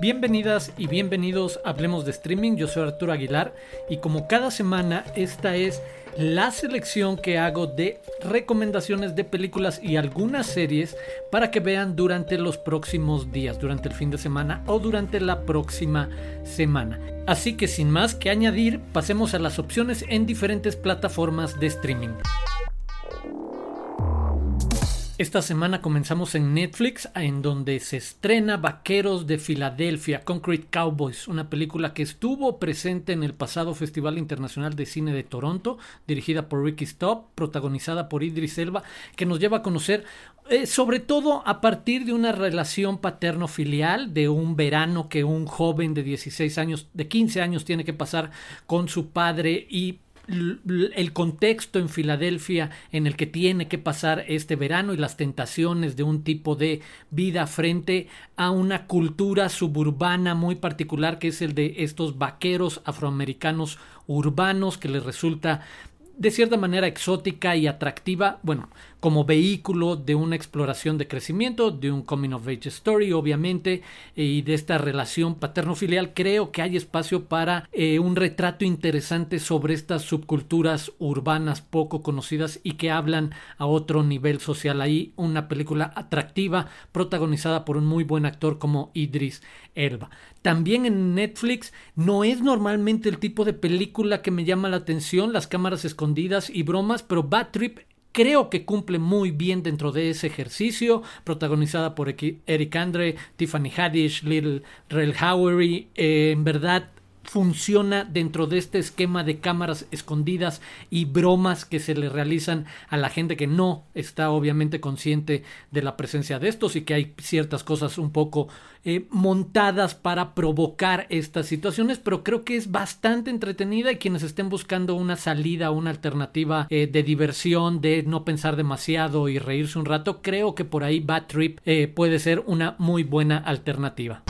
Bienvenidas y bienvenidos a Hablemos de Streaming, yo soy Arturo Aguilar y como cada semana esta es la selección que hago de recomendaciones de películas y algunas series para que vean durante los próximos días, durante el fin de semana o durante la próxima semana. Así que sin más que añadir, pasemos a las opciones en diferentes plataformas de streaming. Esta semana comenzamos en Netflix, en donde se estrena Vaqueros de Filadelfia, Concrete Cowboys, una película que estuvo presente en el pasado Festival Internacional de Cine de Toronto, dirigida por Ricky Stop, protagonizada por Idris Elba, que nos lleva a conocer eh, sobre todo a partir de una relación paterno-filial, de un verano que un joven de 16 años, de 15 años tiene que pasar con su padre y el contexto en Filadelfia en el que tiene que pasar este verano y las tentaciones de un tipo de vida frente a una cultura suburbana muy particular que es el de estos vaqueros afroamericanos urbanos que les resulta de cierta manera exótica y atractiva, bueno, como vehículo de una exploración de crecimiento, de un coming of age story, obviamente, y de esta relación paterno-filial, creo que hay espacio para eh, un retrato interesante sobre estas subculturas urbanas poco conocidas y que hablan a otro nivel social. Ahí una película atractiva, protagonizada por un muy buen actor como Idris Elba. También en Netflix no es normalmente el tipo de película que me llama la atención, las cámaras escondidas y bromas, pero Bad Trip creo que cumple muy bien dentro de ese ejercicio, protagonizada por Eric Andre, Tiffany Haddish, Lil Rel Howery, eh, en verdad funciona dentro de este esquema de cámaras escondidas y bromas que se le realizan a la gente que no está obviamente consciente de la presencia de estos y que hay ciertas cosas un poco eh, montadas para provocar estas situaciones, pero creo que es bastante entretenida y quienes estén buscando una salida, una alternativa eh, de diversión, de no pensar demasiado y reírse un rato, creo que por ahí Bad Trip eh, puede ser una muy buena alternativa.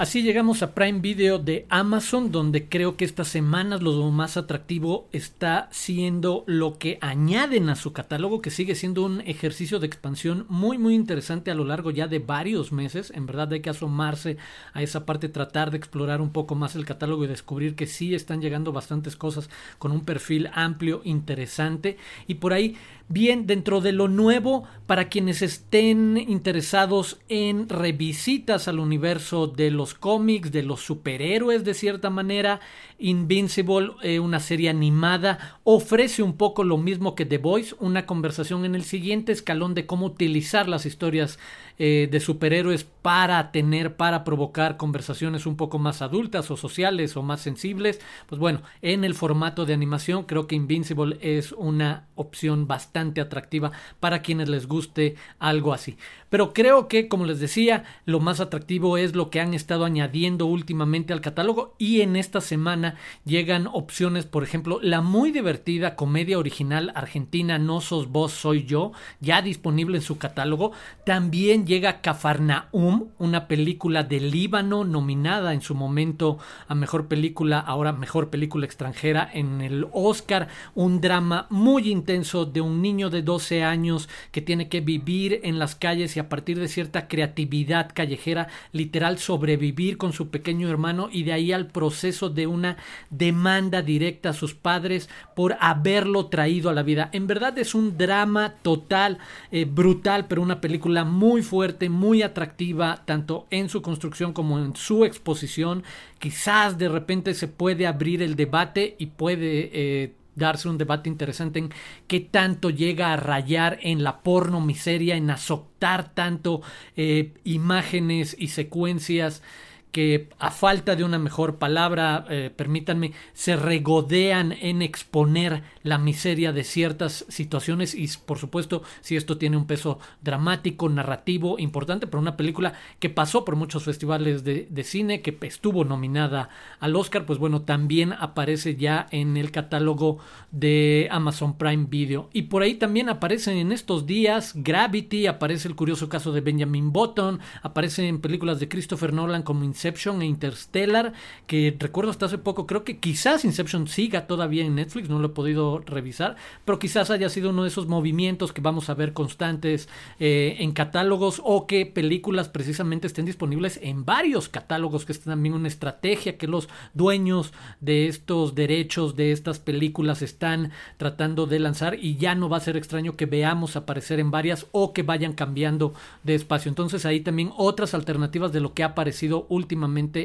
Así llegamos a Prime Video de Amazon, donde creo que estas semanas lo más atractivo está siendo lo que añaden a su catálogo, que sigue siendo un ejercicio de expansión muy muy interesante a lo largo ya de varios meses. En verdad hay que asomarse a esa parte, tratar de explorar un poco más el catálogo y descubrir que sí están llegando bastantes cosas con un perfil amplio, interesante. Y por ahí Bien, dentro de lo nuevo, para quienes estén interesados en revisitas al universo de los cómics, de los superhéroes de cierta manera, Invincible, eh, una serie animada, ofrece un poco lo mismo que The Voice, una conversación en el siguiente escalón de cómo utilizar las historias eh, de superhéroes para tener, para provocar conversaciones un poco más adultas o sociales o más sensibles. Pues bueno, en el formato de animación creo que Invincible es una opción bastante atractiva para quienes les guste algo así. Pero creo que, como les decía, lo más atractivo es lo que han estado añadiendo últimamente al catálogo y en esta semana llegan opciones, por ejemplo, la muy divertida comedia original argentina No sos vos, soy yo, ya disponible en su catálogo. También llega Cafarnaum, una película de Líbano nominada en su momento a mejor película, ahora mejor película extranjera en el Oscar, un drama muy intenso de un niño de 12 años que tiene que vivir en las calles y a partir de cierta creatividad callejera, literal sobrevivir con su pequeño hermano y de ahí al proceso de una demanda directa a sus padres por haberlo traído a la vida. En verdad es un drama total, eh, brutal, pero una película muy fuerte, muy atractiva, tanto en su construcción como en su exposición. Quizás de repente se puede abrir el debate y puede... Eh, darse un debate interesante en qué tanto llega a rayar en la porno miseria, en azotar tanto eh, imágenes y secuencias que a falta de una mejor palabra, eh, permítanme, se regodean en exponer la miseria de ciertas situaciones y por supuesto si esto tiene un peso dramático, narrativo importante para una película que pasó por muchos festivales de, cine, que estuvo nominada al Oscar, pues bueno, también aparece ya en el catálogo de Amazon Prime Video. Y por ahí también aparecen en estos días Gravity, aparece el curioso caso de Benjamin Button, aparece en películas de Christopher Nolan como Inception e Interstellar, que recuerdo hasta hace poco, creo que quizás Inception siga todavía en Netflix, no lo he podido revisar, pero quizás haya sido uno de esos movimientos que vamos a ver constantes eh, en catálogos o que películas precisamente estén disponibles en varios catálogos, que es también una estrategia que los dueños de estos derechos de estas películas están tratando de lanzar y ya no va a ser extraño que veamos aparecer en varias o que vayan cambiando de espacio. Entonces ahí también otras alternativas de lo que ha aparecido últimamente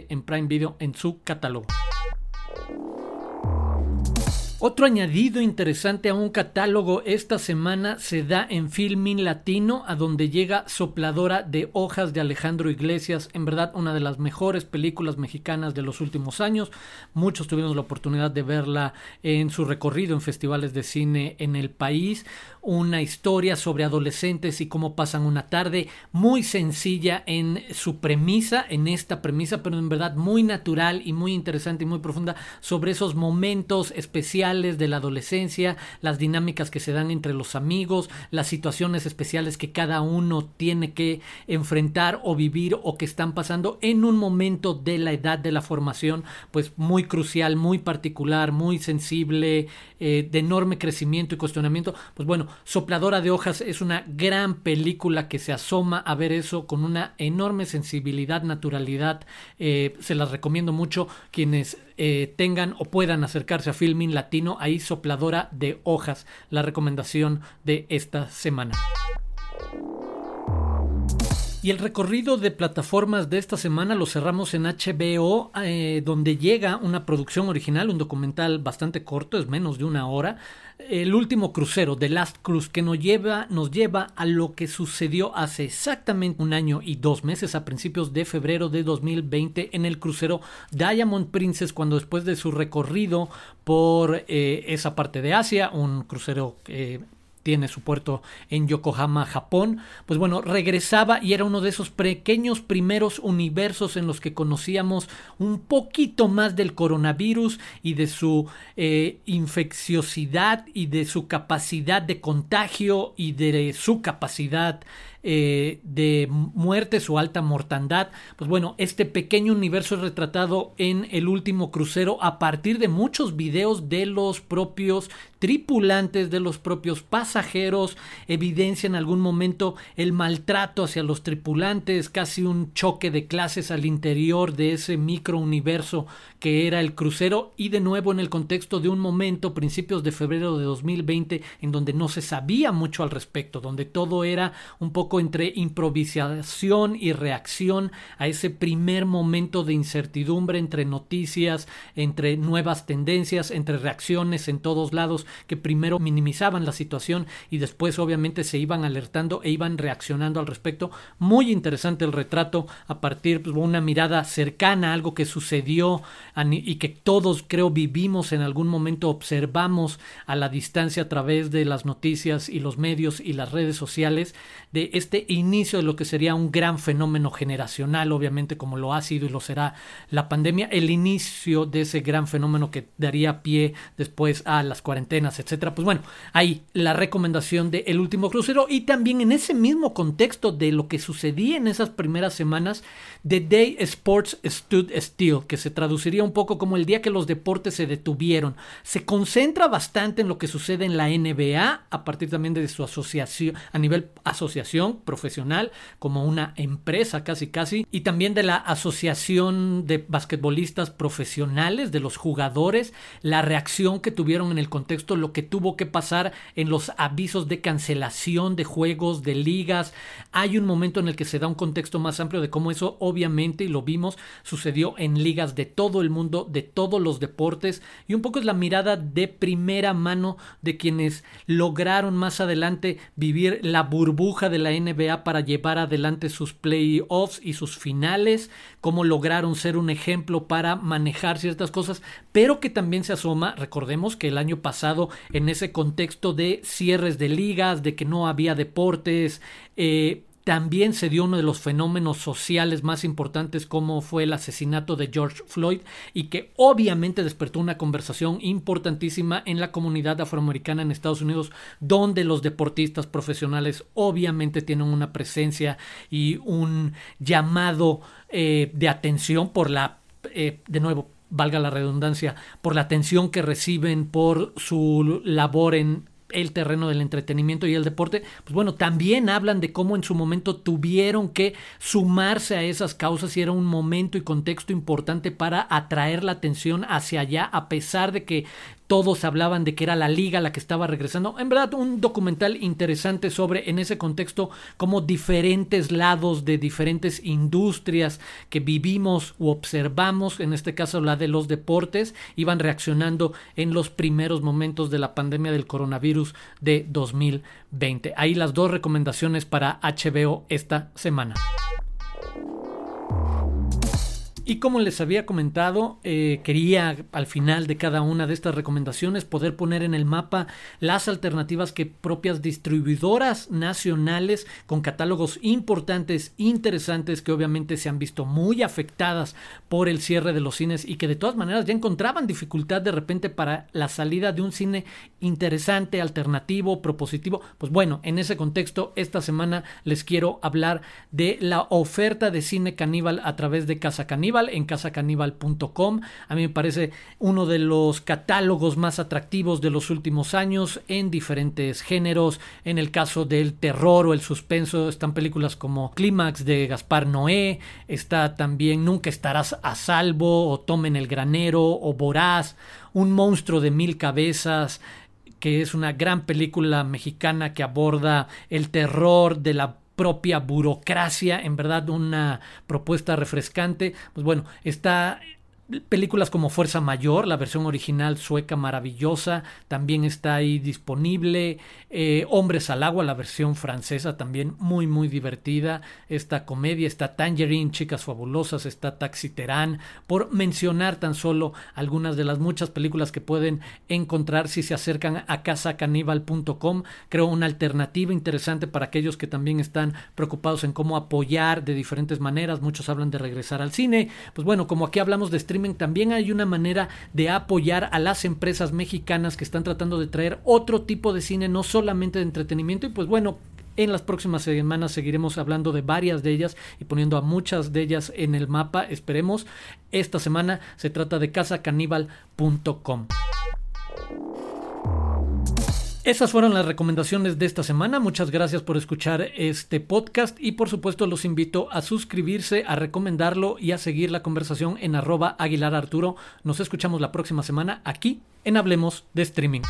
en Prime Video en su catálogo. Otro añadido interesante a un catálogo esta semana se da en Filmin Latino, a donde llega Sopladora de Hojas de Alejandro Iglesias, en verdad una de las mejores películas mexicanas de los últimos años. Muchos tuvimos la oportunidad de verla en su recorrido en festivales de cine en el país. Una historia sobre adolescentes y cómo pasan una tarde muy sencilla en su premisa, en esta premisa, pero en verdad muy natural y muy interesante y muy profunda sobre esos momentos especiales de la adolescencia, las dinámicas que se dan entre los amigos, las situaciones especiales que cada uno tiene que enfrentar o vivir o que están pasando en un momento de la edad de la formación, pues muy crucial, muy particular, muy sensible, eh, de enorme crecimiento y cuestionamiento. Pues bueno, Sopladora de Hojas es una gran película que se asoma a ver eso con una enorme sensibilidad, naturalidad. Eh, se las recomiendo mucho quienes eh, tengan o puedan acercarse a Filming Latino, ahí sopladora de hojas, la recomendación de esta semana. Y el recorrido de plataformas de esta semana lo cerramos en HBO, eh, donde llega una producción original, un documental bastante corto, es menos de una hora, el último crucero, The Last Cruise, que nos lleva, nos lleva a lo que sucedió hace exactamente un año y dos meses, a principios de febrero de 2020, en el crucero Diamond Princess, cuando después de su recorrido por eh, esa parte de Asia, un crucero eh, tiene su puerto en Yokohama, Japón, pues bueno, regresaba y era uno de esos pequeños primeros universos en los que conocíamos un poquito más del coronavirus y de su eh, infecciosidad y de su capacidad de contagio y de su capacidad eh, de muerte, su alta mortandad. Pues bueno, este pequeño universo es retratado en el último crucero a partir de muchos videos de los propios tripulantes, de los propios pasajeros, evidencia en algún momento el maltrato hacia los tripulantes, casi un choque de clases al interior de ese micro universo que era el crucero y de nuevo en el contexto de un momento, principios de febrero de 2020, en donde no se sabía mucho al respecto, donde todo era un poco entre improvisación y reacción a ese primer momento de incertidumbre entre noticias, entre nuevas tendencias, entre reacciones en todos lados que primero minimizaban la situación y después obviamente se iban alertando e iban reaccionando al respecto. Muy interesante el retrato a partir de una mirada cercana a algo que sucedió y que todos creo vivimos en algún momento, observamos a la distancia a través de las noticias y los medios y las redes sociales de este inicio de lo que sería un gran fenómeno generacional, obviamente como lo ha sido y lo será la pandemia, el inicio de ese gran fenómeno que daría pie después a las cuarentenas, etcétera. Pues bueno, hay la recomendación de El último crucero y también en ese mismo contexto de lo que sucedía en esas primeras semanas, The Day Sports Stood Still, que se traduciría un poco como el día que los deportes se detuvieron. Se concentra bastante en lo que sucede en la NBA a partir también de su asociación, a nivel asociación profesional, como una empresa casi casi, y también de la asociación de basquetbolistas profesionales, de los jugadores, la reacción que tuvieron en el contexto, lo que tuvo que pasar en los avisos de cancelación de juegos, de ligas. Hay un momento en el que se da un contexto más amplio de cómo eso obviamente, y lo vimos, sucedió en ligas de todo el mundo, de todos los deportes, y un poco es la mirada de primera mano de quienes lograron más adelante vivir la burbuja de la NBA para llevar adelante sus playoffs y sus finales, cómo lograron ser un ejemplo para manejar ciertas cosas, pero que también se asoma, recordemos que el año pasado en ese contexto de cierres de ligas, de que no había deportes, eh, también se dio uno de los fenómenos sociales más importantes como fue el asesinato de George Floyd y que obviamente despertó una conversación importantísima en la comunidad afroamericana en Estados Unidos donde los deportistas profesionales obviamente tienen una presencia y un llamado eh, de atención por la eh, de nuevo valga la redundancia, por la atención que reciben por su labor en el terreno del entretenimiento y el deporte, pues bueno, también hablan de cómo en su momento tuvieron que sumarse a esas causas y era un momento y contexto importante para atraer la atención hacia allá, a pesar de que todos hablaban de que era la liga la que estaba regresando. En verdad, un documental interesante sobre, en ese contexto, cómo diferentes lados de diferentes industrias que vivimos u observamos, en este caso la de los deportes, iban reaccionando en los primeros momentos de la pandemia del coronavirus de 2020. Ahí las dos recomendaciones para HBO esta semana. Y como les había comentado, eh, quería al final de cada una de estas recomendaciones poder poner en el mapa las alternativas que propias distribuidoras nacionales con catálogos importantes, interesantes, que obviamente se han visto muy afectadas por el cierre de los cines y que de todas maneras ya encontraban dificultad de repente para la salida de un cine interesante, alternativo, propositivo. Pues bueno, en ese contexto, esta semana les quiero hablar de la oferta de cine caníbal a través de Casa Caníbal en casacaníbal.com. A mí me parece uno de los catálogos más atractivos de los últimos años en diferentes géneros. En el caso del terror o el suspenso están películas como Clímax de Gaspar Noé, está también Nunca estarás a salvo o Tomen el granero o Voraz, Un monstruo de mil cabezas que es una gran película mexicana que aborda el terror de la propia burocracia, en verdad una propuesta refrescante. Pues bueno, está Películas como Fuerza Mayor, la versión original sueca maravillosa, también está ahí disponible. Eh, Hombres al Agua, la versión francesa, también muy, muy divertida. Esta comedia, está Tangerine, Chicas Fabulosas, está Taxi Terán, por mencionar tan solo algunas de las muchas películas que pueden encontrar si se acercan a casacaníbal.com. Creo una alternativa interesante para aquellos que también están preocupados en cómo apoyar de diferentes maneras. Muchos hablan de regresar al cine. Pues bueno, como aquí hablamos de también hay una manera de apoyar a las empresas mexicanas que están tratando de traer otro tipo de cine, no solamente de entretenimiento. Y pues bueno, en las próximas semanas seguiremos hablando de varias de ellas y poniendo a muchas de ellas en el mapa. Esperemos. Esta semana se trata de casacaníbal.com. Esas fueron las recomendaciones de esta semana. Muchas gracias por escuchar este podcast y por supuesto los invito a suscribirse, a recomendarlo y a seguir la conversación en arroba Aguilar Arturo. Nos escuchamos la próxima semana aquí en Hablemos de Streaming.